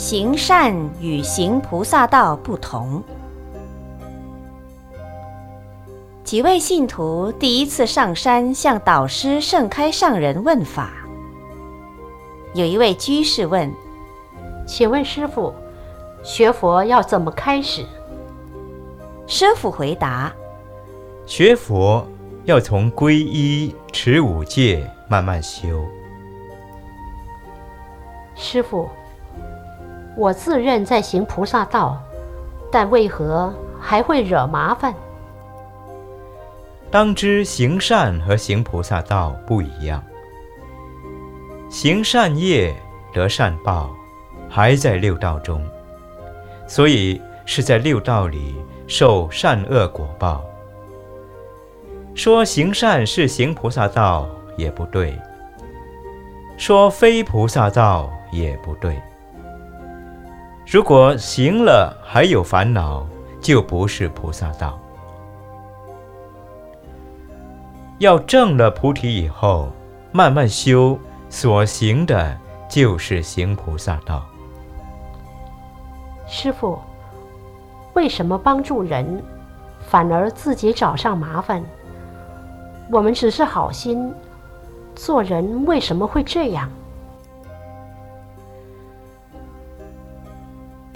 行善与行菩萨道不同。几位信徒第一次上山向导师盛开上人问法。有一位居士问：“请问师傅，学佛要怎么开始？”师傅回答：“学佛要从皈依、持五戒慢慢修。”师傅，我自认在行菩萨道，但为何还会惹麻烦？当知行善和行菩萨道不一样。行善业得善报，还在六道中，所以是在六道里受善恶果报。说行善是行菩萨道也不对，说非菩萨道也不对。如果行了还有烦恼，就不是菩萨道。要证了菩提以后，慢慢修，所行的就是行菩萨道。师傅，为什么帮助人，反而自己找上麻烦？我们只是好心，做人为什么会这样？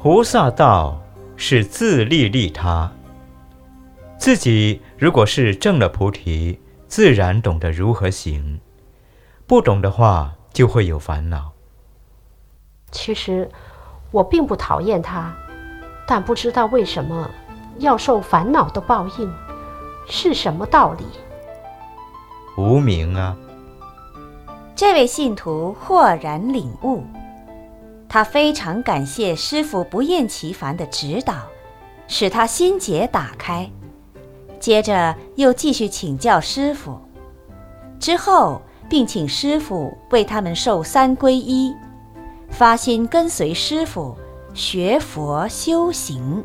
菩萨道是自利利他，自己如果是证了菩提。自然懂得如何行，不懂的话就会有烦恼。其实我并不讨厌他，但不知道为什么要受烦恼的报应，是什么道理？无名啊！这位信徒豁然领悟，他非常感谢师傅不厌其烦的指导，使他心结打开。接着又继续请教师傅，之后并请师傅为他们受三皈依，发心跟随师傅学佛修行。